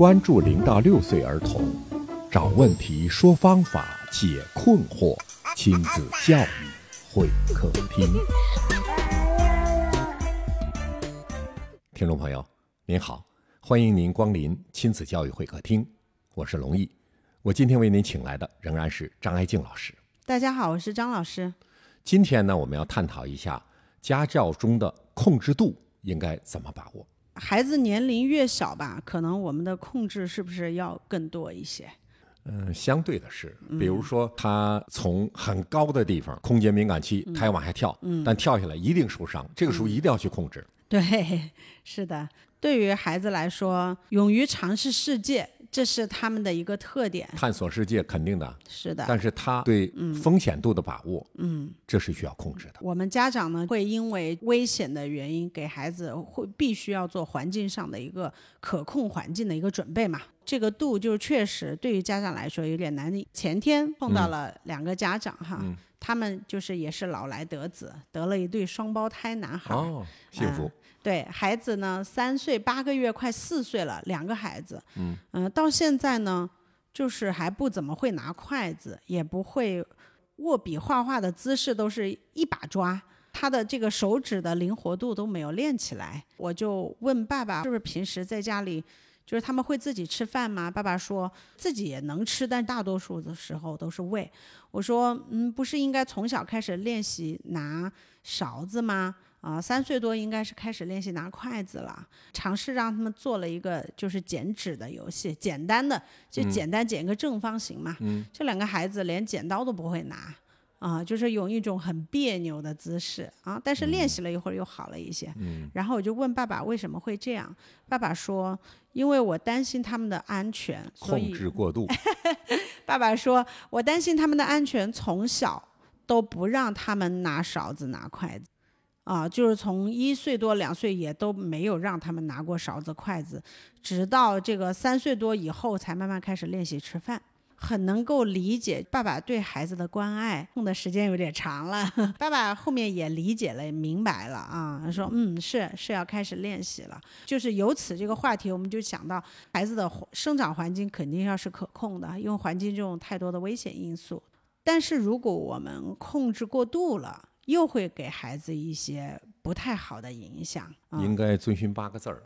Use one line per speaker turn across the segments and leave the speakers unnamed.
关注零到六岁儿童，找问题，说方法，解困惑，亲子教育会客厅。听众朋友，您好，欢迎您光临亲子教育会客厅，我是龙毅。我今天为您请来的仍然是张爱静老师。
大家好，我是张老师。
今天呢，我们要探讨一下家教中的控制度应该怎么把握。
孩子年龄越小吧，可能我们的控制是不是要更多一些？
嗯，相对的是，比如说他从很高的地方，空间敏感期，他要往下跳，但跳下来一定受伤，这个时候一定要去控制。
对，是的。对于孩子来说，勇于尝试世界。这是他们的一个特点，
探索世界肯定的，
是的。
但是他对风险度的把握，嗯，这是需要控制的。
我们家长呢，会因为危险的原因，给孩子会必须要做环境上的一个可控环境的一个准备嘛。这个度就是确实对于家长来说有点难。前天碰到了两个家长哈，他们就是也是老来得子，得了一对双胞胎男孩，
哦，幸福。
对孩子呢，三岁八个月，快四岁了，两个孩子，嗯到现在呢，就是还不怎么会拿筷子，也不会握笔画画的姿势都是一把抓，他的这个手指的灵活度都没有练起来。我就问爸爸，是不是平时在家里，就是他们会自己吃饭吗？爸爸说自己也能吃，但大多数的时候都是喂。我说，嗯，不是应该从小开始练习拿勺子吗？啊，三岁多应该是开始练习拿筷子了，尝试让他们做了一个就是剪纸的游戏，简单的就简单剪个正方形嘛。嗯。这两个孩子连剪刀都不会拿，啊，就是用一种很别扭的姿势啊。但是练习了一会儿又好了一些。嗯。然后我就问爸爸为什么会这样，爸爸说因为我担心他们的安全，
控制过度。
爸爸说我担心他们的安全，从小都不让他们拿勺子拿筷子。啊，就是从一岁多两岁也都没有让他们拿过勺子筷子，直到这个三岁多以后才慢慢开始练习吃饭，很能够理解爸爸对孩子的关爱。用的时间有点长了，爸爸后面也理解了明白了啊，说嗯是是要开始练习了。就是由此这个话题，我们就想到孩子的生长环境肯定要是可控的，因为环境中有太多的危险因素。但是如果我们控制过度了，又会给孩子一些不太好的影响。
应该遵循八个字儿：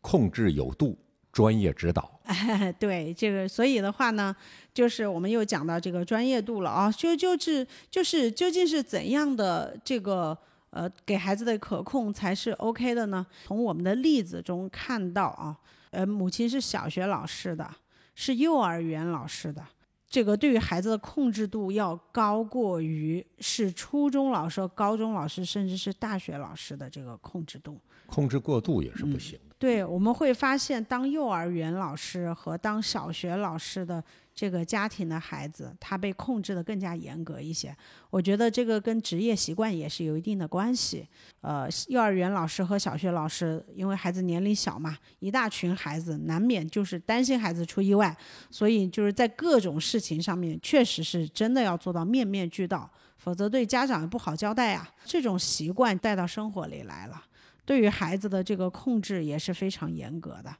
控制有度，专业指导。
对这个，所以的话呢，就是我们又讲到这个专业度了啊。就就是就是究竟是怎样的这个呃给孩子的可控才是 OK 的呢？从我们的例子中看到啊，呃，母亲是小学老师的，是幼儿园老师的。这个对于孩子的控制度要高过于是初中老师、高中老师，甚至是大学老师的这个控制度。
控制过度也是不行的。
对，我们会发现，当幼儿园老师和当小学老师的。这个家庭的孩子，他被控制的更加严格一些。我觉得这个跟职业习惯也是有一定的关系。呃，幼儿园老师和小学老师，因为孩子年龄小嘛，一大群孩子，难免就是担心孩子出意外，所以就是在各种事情上面，确实是真的要做到面面俱到，否则对家长也不好交代啊。这种习惯带到生活里来了，对于孩子的这个控制也是非常严格的。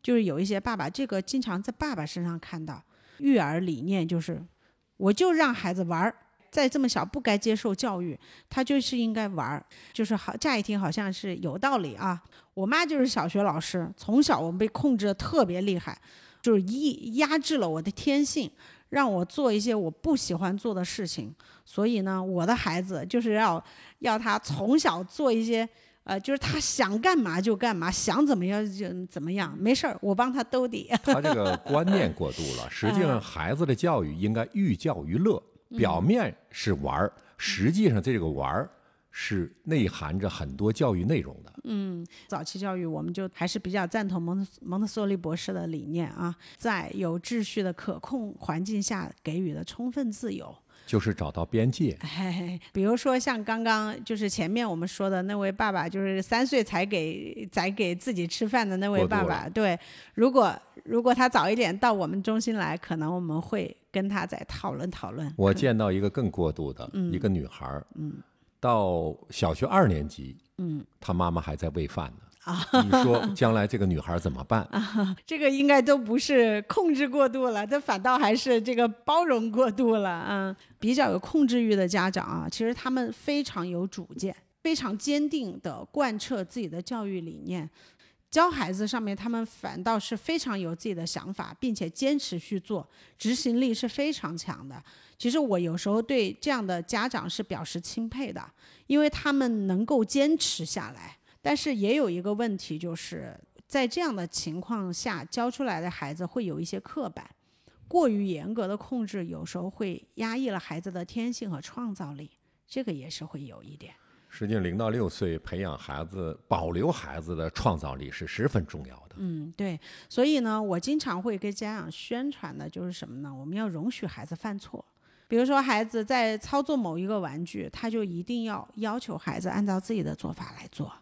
就是有一些爸爸，这个经常在爸爸身上看到育儿理念，就是我就让孩子玩儿，在这么小不该接受教育，他就是应该玩儿，就是好乍一听好像是有道理啊。我妈就是小学老师，从小我们被控制的特别厉害，就是一压制了我的天性，让我做一些我不喜欢做的事情，所以呢，我的孩子就是要要他从小做一些。呃，就是他想干嘛就干嘛，想怎么样就怎么样，没事儿，我帮他兜底。
他这个 观念过度了。实际上，孩子的教育应该寓教于乐，表面是玩儿，实际上这个玩儿是内含着很多教育内容的。
嗯，早期教育我们就还是比较赞同蒙蒙特梭利博士的理念啊，在有秩序的可控环境下给予的充分自由。
就是找到边界，
比如说像刚刚就是前面我们说的那位爸爸，就是三岁才给才给自己吃饭的那位爸爸。对，如果如果他早一点到我们中心来，可能我们会跟他再讨论讨论。
我见到一个更过度的一个女孩，嗯，到小学二年级，嗯，她妈妈还在喂饭呢。
啊。
你说将来这个女孩怎么办？
这个应该都不是控制过度了，这反倒还是这个包容过度了。嗯，比较有控制欲的家长啊，其实他们非常有主见，非常坚定地贯彻自己的教育理念。教孩子上面，他们反倒是非常有自己的想法，并且坚持去做，执行力是非常强的。其实我有时候对这样的家长是表示钦佩的，因为他们能够坚持下来。但是也有一个问题，就是在这样的情况下教出来的孩子会有一些刻板，过于严格的控制，有时候会压抑了孩子的天性和创造力，这个也是会有一点。
实际上，零到六岁培养孩子、保留孩子的创造力是十分重要的。
嗯，对。所以呢，我经常会跟家长宣传的就是什么呢？我们要容许孩子犯错。比如说，孩子在操作某一个玩具，他就一定要要求孩子按照自己的做法来做。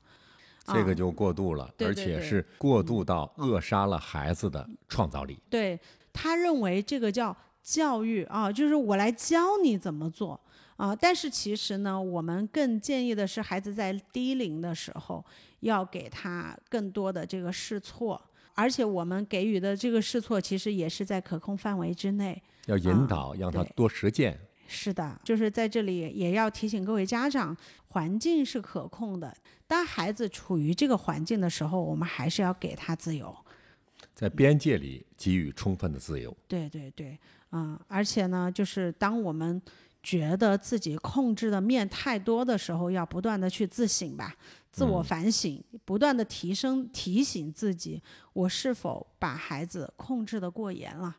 这个就过度了，而且是过度到扼杀了孩子的创造力。
对他认为这个叫教育啊，就是我来教你怎么做。啊，但是其实呢，我们更建议的是，孩子在低龄的时候要给他更多的这个试错，而且我们给予的这个试错，其实也是在可控范围之内。
要引导，让他多实践。
是的，就是在这里也要提醒各位家长，环境是可控的。当孩子处于这个环境的时候，我们还是要给他自由，
在边界里给予充分的自由。
对对对，嗯，而且呢，就是当我们。觉得自己控制的面太多的时候，要不断的去自省吧，自我反省，不断的提升，提醒自己，我是否把孩子控制的过严了？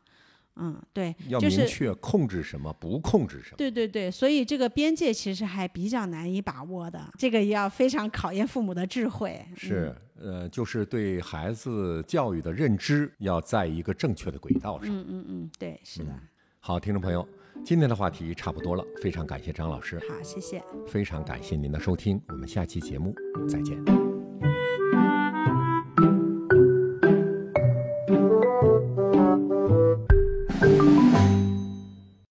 嗯，对，
要明确控制什么，不控制什么。
对对对，所以这个边界其实还比较难以把握的，这个要非常考验父母的智慧。
是，呃，就是对孩子教育的认知要在一个正确的轨道上。
嗯嗯嗯，对，是的。
好，听众朋友。今天的话题差不多了，非常感谢张老师。
好，谢谢。
非常感谢您的收听，我们下期节目再见。